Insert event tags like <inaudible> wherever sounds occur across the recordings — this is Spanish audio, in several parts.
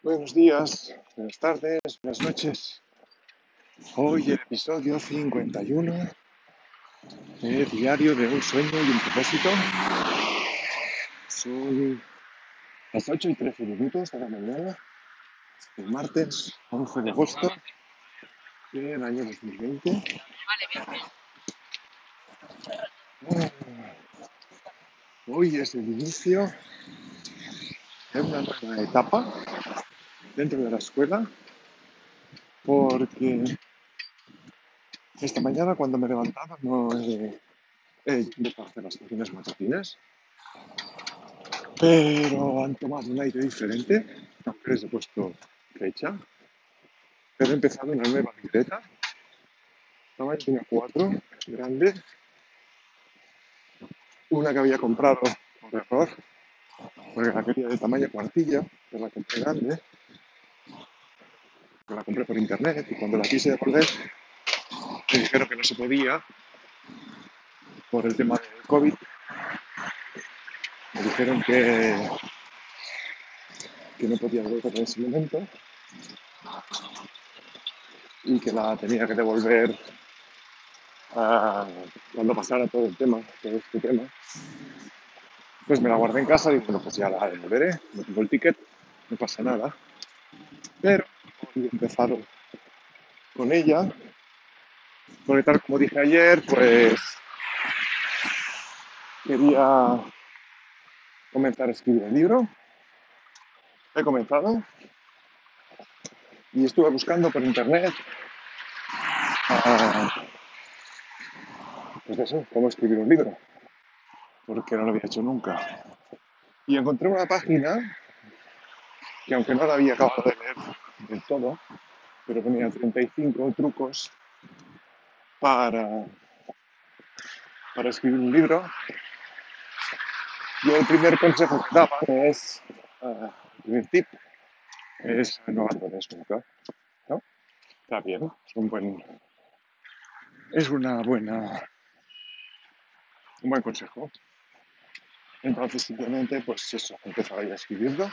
Buenos días, buenas tardes, buenas noches. Hoy el episodio 51 de Diario de un sueño y un propósito. Son las 8 y 13 minutos de la mañana, el martes 11 de agosto del año 2020. Ah, Hoy es el inicio de una nueva etapa dentro de la escuela porque esta mañana cuando me levantaba no he, he dejado hacer las pequeñas matutinas, pero han tomado un aire diferente, aunque les he puesto fecha, pero he empezado una nueva libreta, tamaño tenía 4, grande, una que había comprado por error, porque la quería de tamaño cuartilla, que la compré grande, la compré por internet y cuando la quise devolver me dijeron que no se podía por el tema del COVID. Me dijeron que, que no podía devolver en ese momento y que la tenía que devolver cuando pasara todo el tema, todo este tema. Pues me la guardé en casa y bueno, pues ya la devolveré, no tengo el ticket, no pasa nada. Pero hoy he empezado con ella, porque tal como dije ayer, pues quería comenzar a escribir el libro. He comenzado y estuve buscando por internet ah, pues eso, cómo escribir un libro, porque no lo había hecho nunca. Y encontré una página que aunque no la había acabado de leer del todo, pero tenía 35 trucos para, para escribir un libro. Y el primer consejo que daban es, ah, el primer tip, es no abandones nunca. ¿no? Está bien, es un buen, es una buena, un buen consejo. Entonces simplemente, pues eso, empezaba ya a escribirlo.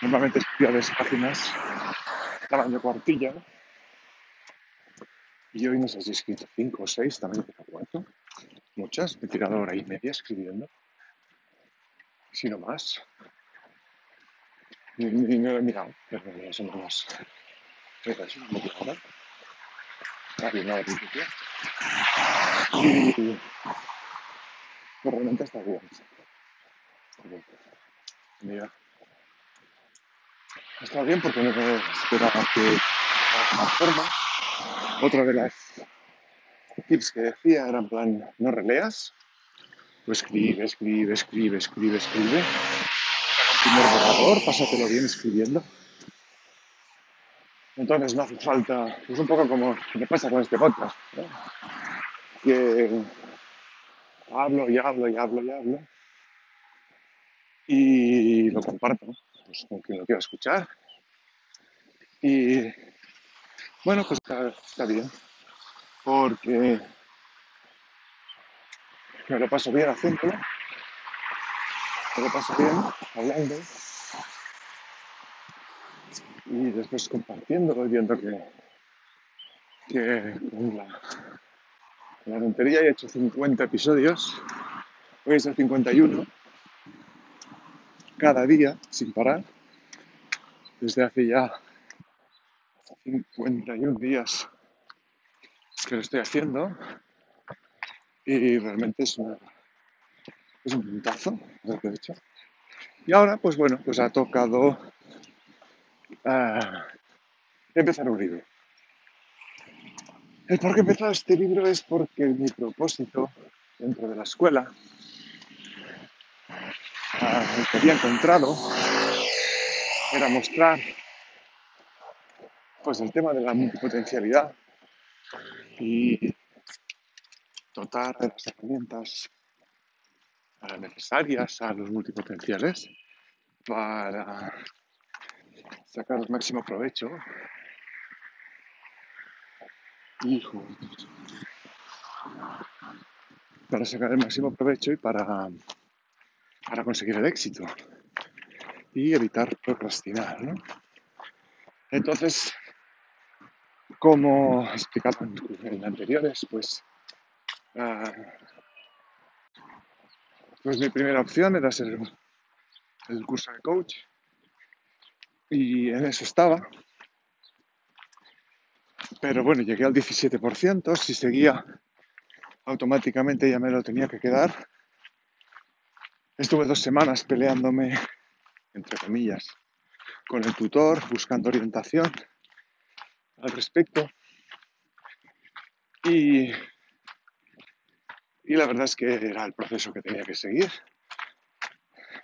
Normalmente escribía dos páginas, tamaño cuartilla, y hoy no sé si he escrito cinco o seis, también tengo cuatro, muchas, me he tirado hora y media escribiendo, si no más. Ni, ni- no lo he mirado, pero más o menos. Mira, eso, media hora. Ah, bien, ahora principio. Y pues realmente. Está bien. Mira, está bien porque no esperaba que más forma. Otra de las tips que decía era en plan, no releas, tú escribe, escribe, escribe, escribe, escribe. Primer borrador, pásatelo bien escribiendo. Entonces no hace falta, es un poco como me pasa con este podcast, ¿no? que hablo y hablo y hablo y hablo y lo comparto pues, con quien lo quiera escuchar. Y bueno, pues está, bien, porque me lo paso bien haciéndolo, me lo paso bien hablando y después compartiéndolo y viendo que, que con la, con la tontería he hecho 50 episodios, hoy es el 51, cada día, sin parar, desde hace ya 51 días que lo estoy haciendo y realmente es, una- es un puntazo lo que he hecho. Y ahora, pues bueno, pues ha tocado ah, empezar un libro. El por qué he empezado este libro es porque mi propósito dentro de la escuela, el que había encontrado, era mostrar pues el tema de la multipotencialidad y dotar de las herramientas necesarias a los multipotenciales para sacar el máximo provecho. Y para sacar el máximo provecho y para, para conseguir el éxito y evitar procrastinar, ¿no? Entonces, como explicado en, anteriores, pues, ah, pues mi primera opción era ser el curso de coach y en eso estaba. Pero bueno, llegué al 17%, si seguía automáticamente ya me lo tenía que quedar. Estuve dos semanas peleándome, entre comillas, con el tutor, buscando orientación al respecto. Y, y la verdad es que era el proceso que tenía que seguir.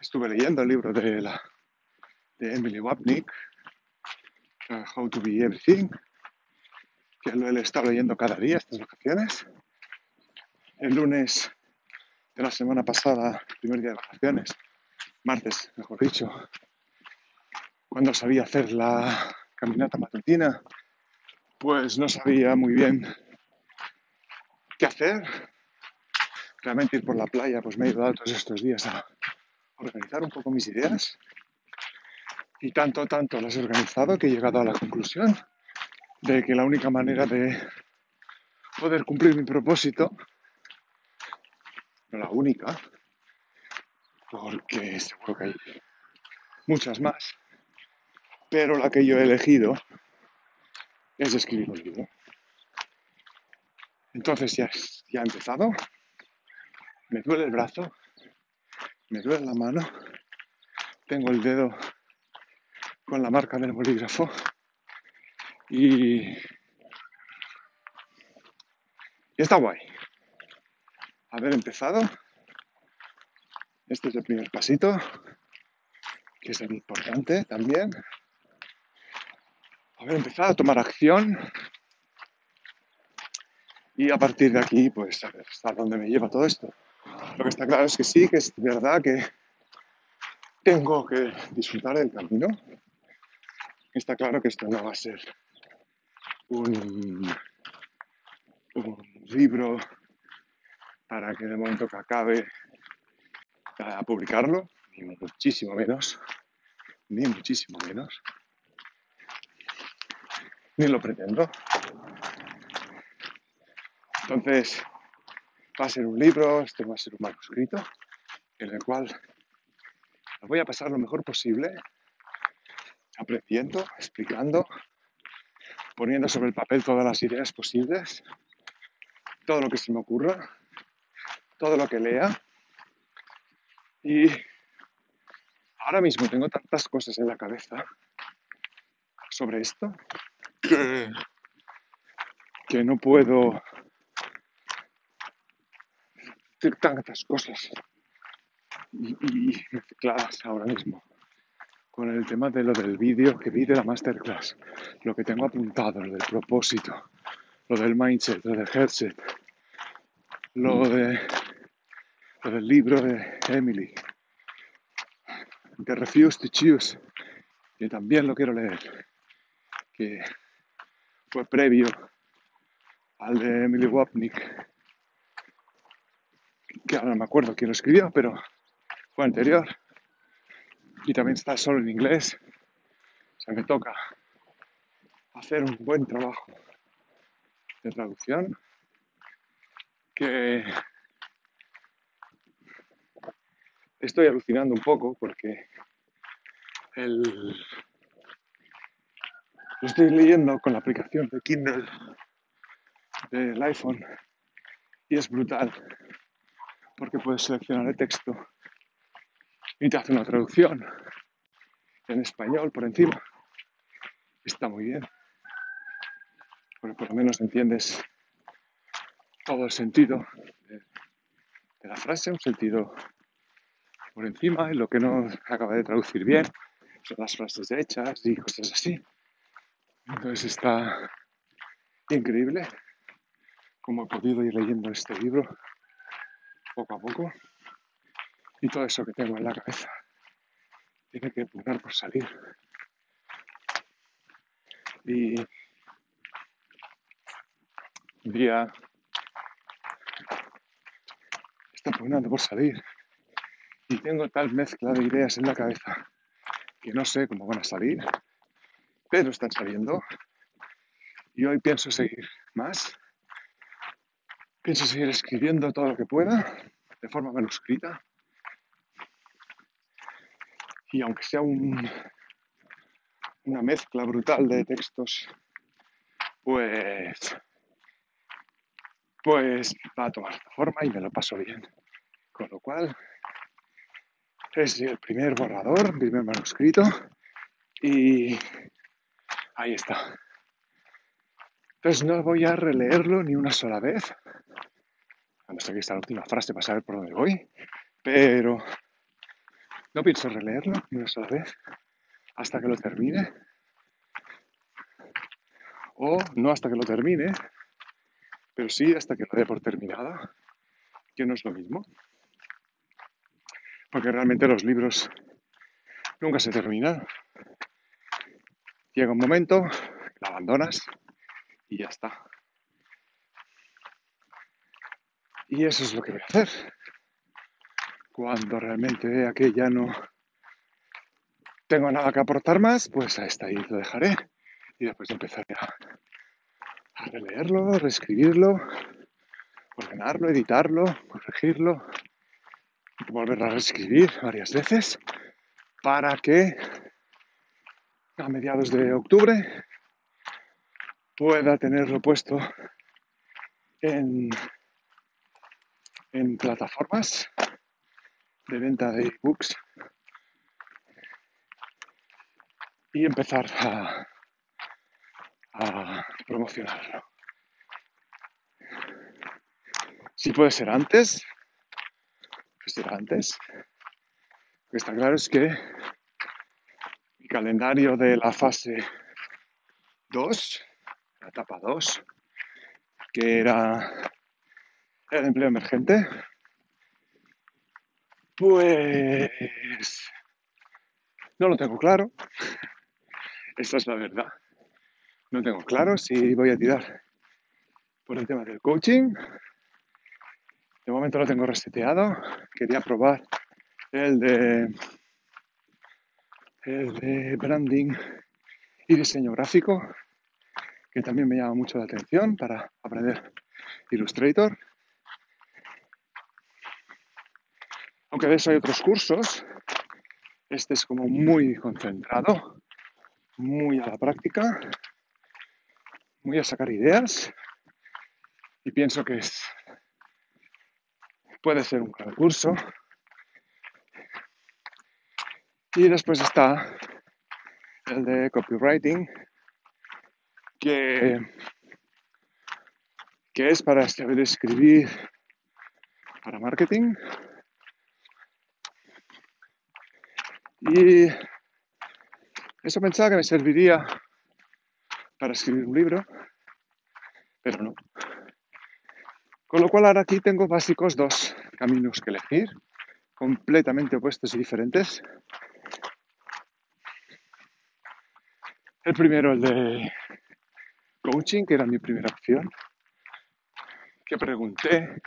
Estuve leyendo el libro de, la, de Emily Wapnick, uh, How to Be Everything, que lo he estado leyendo cada día estas vacaciones. El lunes de la semana pasada, primer día de vacaciones, martes, mejor dicho, cuando sabía hacer la caminata matutina, pues no sabía muy bien qué hacer. Realmente ir por la playa, pues me he ayudado todos estos días a organizar un poco mis ideas. Y tanto, tanto las he organizado que he llegado a la conclusión de que la única manera de poder cumplir mi propósito, no la única, porque seguro que hay muchas más, pero la que yo he elegido es escribir un libro. Entonces ya, ya he empezado, me duele el brazo, me duele la mano, tengo el dedo con la marca del bolígrafo. Y, y está guay. Haber empezado, este es el primer pasito, que es el importante también haber empezado a tomar acción y a partir de aquí, pues a ver hasta dónde me lleva todo esto. Lo que está claro es que sí, que es verdad que tengo que disfrutar del camino. Está claro que esto no va a ser un, un libro para que de momento que acabe a publicarlo, ni muchísimo menos, ni muchísimo menos ni lo pretendo. Entonces, va a ser un libro, este va a ser un manuscrito, en el cual voy a pasar lo mejor posible, aprendiendo, explicando, poniendo sobre el papel todas las ideas posibles, todo lo que se me ocurra, todo lo que lea. Y ahora mismo tengo tantas cosas en la cabeza sobre esto que, no puedo decir tantas cosas y, mezcladas ahora mismo con el tema de lo del vídeo que vi de la masterclass, lo que tengo apuntado, lo del propósito, lo del mindset, lo del headset, lo, de, lo del libro de Emily, que Refuse to Choose, que también lo quiero leer, que fue previo al de Emily Wapnick, que ahora no me acuerdo quién lo escribió, pero fue anterior. Y también está solo en inglés. O sea, me toca hacer un buen trabajo de traducción que estoy alucinando un poco porque lo estoy leyendo con la aplicación de Kindle del iPhone y es brutal porque puedes seleccionar el texto y te hace una traducción en español por encima. Está muy bien, porque por lo menos entiendes todo el sentido de, la frase, un sentido por encima y lo que no acaba de traducir bien son las frases hechas y cosas así. Entonces está increíble cómo he podido ir leyendo este libro poco a poco y todo eso que tengo en la cabeza tiene que pugnar por salir. Y día está pugnando por salir y tengo tal mezcla de ideas en la cabeza que no sé cómo van a salir pero están saliendo. Y hoy pienso seguir más. Pienso seguir escribiendo todo lo que pueda de forma manuscrita. Y aunque sea un, una mezcla brutal de textos, pues, pues va a tomar forma y me lo paso bien. Con lo cual, es el primer borrador, el primer manuscrito y ahí está. Entonces no voy a releerlo ni una sola vez. No sé aquí está la última frase para saber por dónde voy, pero no pienso releerlo ni una sola vez hasta que lo termine. O no hasta que lo termine, pero sí hasta que lo dé por terminada, que no es lo mismo porque realmente los libros nunca se terminan. Llega un momento, la abandonas y ya está. Y eso es lo que voy a hacer. Cuando realmente vea que ya no tengo nada que aportar más, pues hasta ahí lo dejaré. Y después empezaré a, a releerlo, reescribirlo, ordenarlo, editarlo, corregirlo, volverla a reescribir varias veces para que a mediados de octubre pueda tenerlo puesto en, en plataformas de venta de ebooks y empezar a, a promocionarlo. Si puede ser antes, antes. Lo que está claro es que mi calendario de la fase 2, la etapa 2, que era el empleo emergente, pues no lo tengo claro. Esa es la verdad. No tengo claro si voy a tirar por el tema del coaching de momento lo tengo reseteado. Quería probar el de, el de branding y diseño gráfico, que también me llama mucho la atención para aprender Illustrator. Aunque de eso hay otros cursos, este es como muy concentrado, muy a la práctica, muy a sacar ideas y pienso que es puede ser un concurso. Y después está el de copywriting, que, que es para saber escribir para marketing. Y eso pensaba que me serviría para escribir un libro, pero no. Con lo cual ahora aquí tengo básicos dos caminos que elegir, completamente opuestos y diferentes. El primero, el de coaching, que era mi primera opción, que pregunté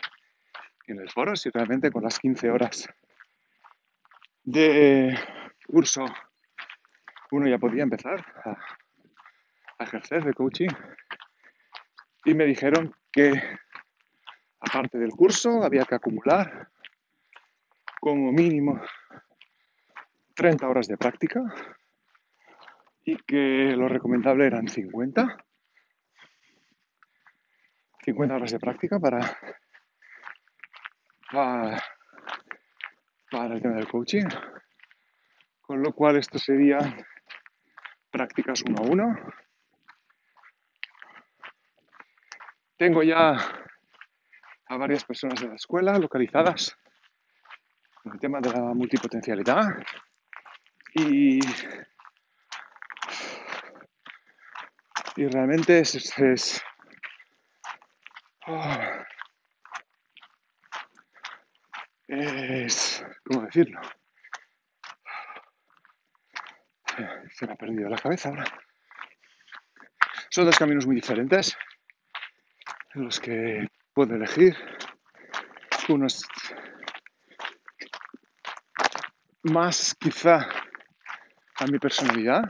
en el foro si realmente con las 15 horas de curso uno ya podía empezar a, ejercer de coaching. Y me dijeron que aparte del curso, había que acumular como mínimo 30 horas de práctica y que lo recomendable eran 50. 50 horas de práctica para, para, para el tema del coaching. Con lo cual esto sería prácticas uno a uno. Tengo ya a varias personas de la escuela localizadas en el tema de la multipotencialidad y, y realmente es, es, es, ¿cómo decirlo? Se me ha perdido la cabeza ahora. Son dos caminos muy diferentes en los que puedo elegir unos más quizá a mi personalidad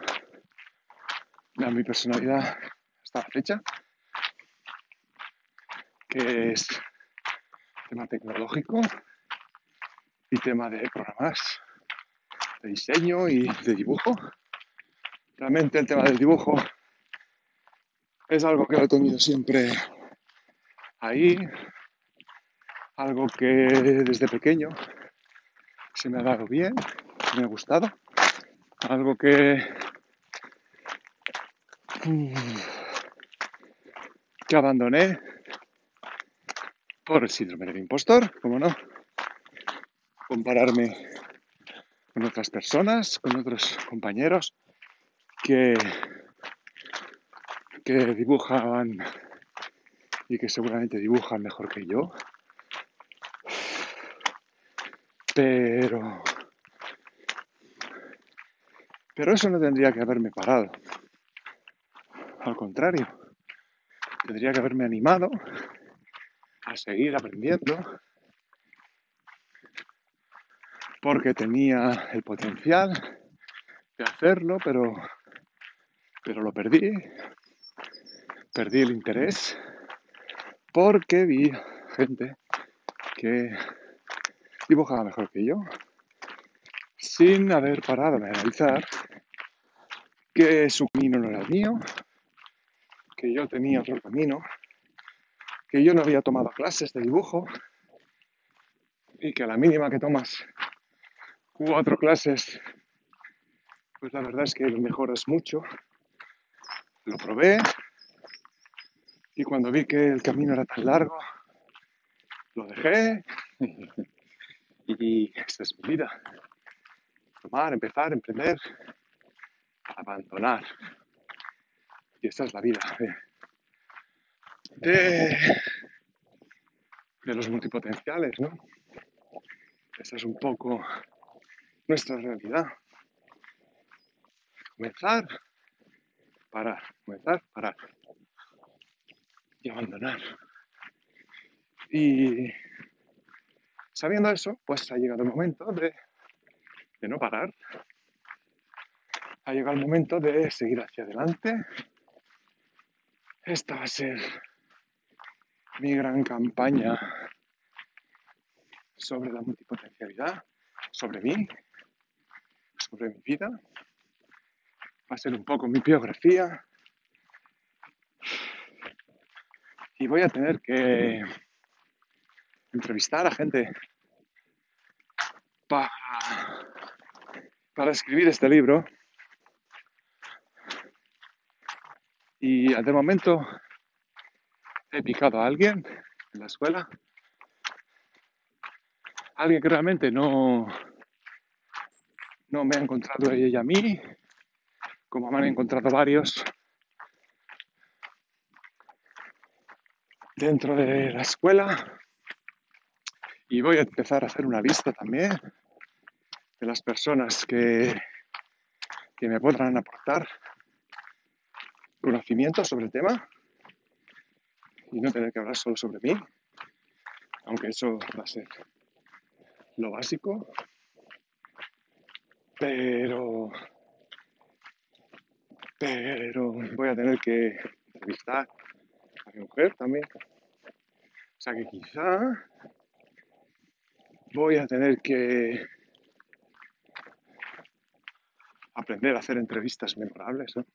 a mi personalidad hasta la fecha, que es tema tecnológico y tema de programas, de diseño y de dibujo. Realmente el tema del dibujo es algo que lo he tenido siempre ahí, algo que desde pequeño se me ha dado bien, me ha gustado, algo que que abandoné por el síndrome del impostor, como no, compararme con otras personas, con otros compañeros que, que dibujaban y que seguramente dibujan mejor que yo. Pero pero eso no tendría que haberme parado. Al contrario, tendría que haberme animado a seguir aprendiendo porque tenía el potencial de hacerlo, pero, pero lo perdí. Perdí el interés porque vi gente que dibujaba mejor que yo sin haber parado de analizar que su camino no era el mío, que yo tenía otro camino, que yo no había tomado clases de dibujo y que a la mínima que tomas cuatro clases, pues la verdad es que lo mejoras mucho. Lo probé y cuando vi que el camino era tan largo, lo dejé <laughs> y esta es mi vida tomar, empezar, emprender, abandonar. Y esta es la vida de, de los multipotenciales, ¿no? Esa es un poco nuestra realidad. Comenzar, parar, comenzar, parar y abandonar. Y sabiendo eso, pues ha llegado el momento de de no parar. Ha llegado el momento de seguir hacia adelante. Esta va a ser mi gran campaña sobre la multipotencialidad, sobre mí, sobre mi vida. Va a ser un poco mi biografía. Y voy a tener que entrevistar a gente para para escribir este libro. Y de momento he picado a alguien en la escuela. Alguien que realmente no, no me ha encontrado ella a mí, como me han encontrado varios dentro de la escuela. Y voy a empezar a hacer una lista también de las personas que, que me podrán aportar conocimiento sobre el tema y no tener que hablar solo sobre mí, aunque eso va a ser lo básico, pero pero voy a tener que entrevistar mi mujer también. O sea que quizá voy a tener que aprender a hacer entrevistas memorables. ¿no?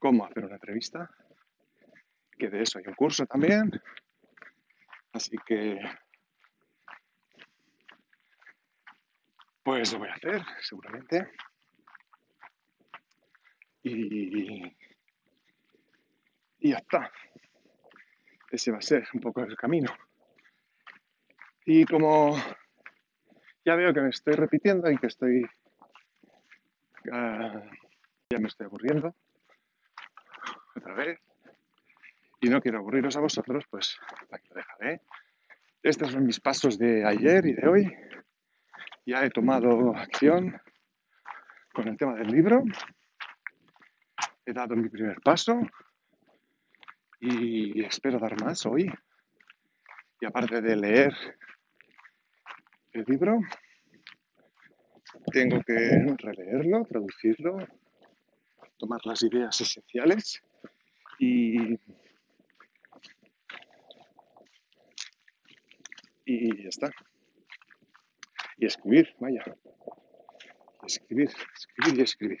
¿Cómo hacer una entrevista? Que de eso hay un curso también. Así que, pues lo voy a hacer, seguramente. Y, y ya está. Ese va a ser un poco el camino. Y como ya veo que me estoy repitiendo y que estoy... Ah, ya me estoy aburriendo otra vez. Y no quiero aburriros a vosotros, pues aquí lo dejaré. Estos son mis pasos de ayer y de hoy. Ya he tomado acción con el tema del libro. He dado mi primer paso y espero dar más hoy. Y aparte de leer el libro, tengo que releerlo, traducirlo, tomar las ideas esenciales y, y ya está. Y escribir, vaya. Escribir, escribir y escribir.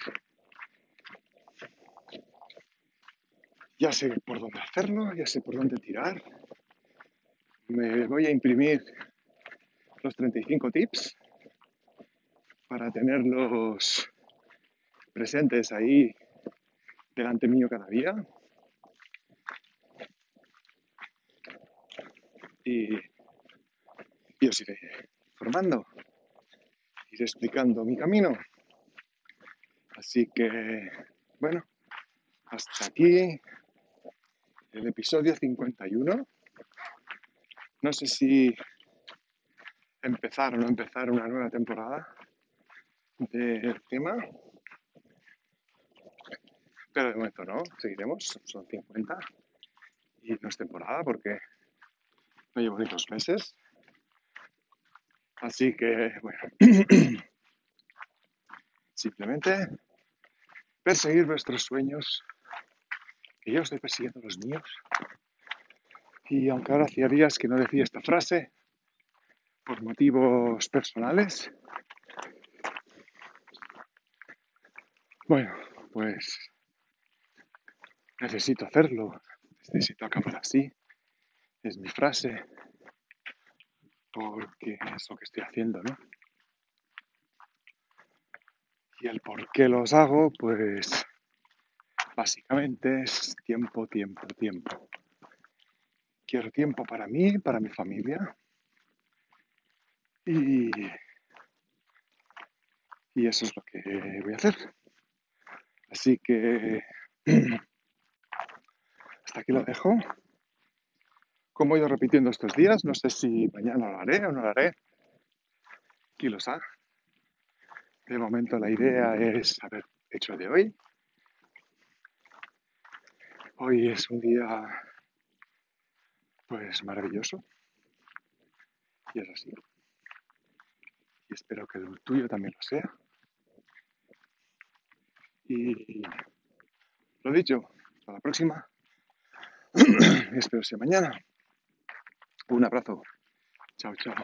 Ya sé por dónde hacerlo, ya sé por dónde tirar. Me voy a imprimir los 35 tips para tenerlos presentes ahí delante mío cada día. Y, y os iré formando, iré explicando mi camino. Así que, bueno, hasta aquí el episodio 51. No sé si empezar o no empezar una nueva temporada del tema, pero de momento no, seguiremos, son 50 y no es temporada porque no llevo ni dos meses. Así que, bueno, <clears throat> simplemente perseguir vuestros sueños, yo estoy persiguiendo los míos. Y aunque ahora hacía días que no decía esta frase, por motivos personales, bueno, pues necesito hacerlo, necesito acabar así. Es mi frase, porque es lo que estoy haciendo, ¿no? Y el por qué los hago, pues básicamente es tiempo, tiempo, tiempo. Quiero tiempo para mí, para mi familia. Y, y eso es lo que voy a hacer. Así que <clears throat> hasta aquí lo dejo. Como he ido repitiendo estos días, no sé si mañana lo haré o no lo haré. ¿Quién lo sabe? De momento la idea es haber hecho de hoy. Hoy es un día pues maravilloso. Y es así. Y espero que el tuyo también lo sea. Y lo dicho, hasta la próxima. <clears throat> espero sea mañana. Un abrazo. Chao, chao.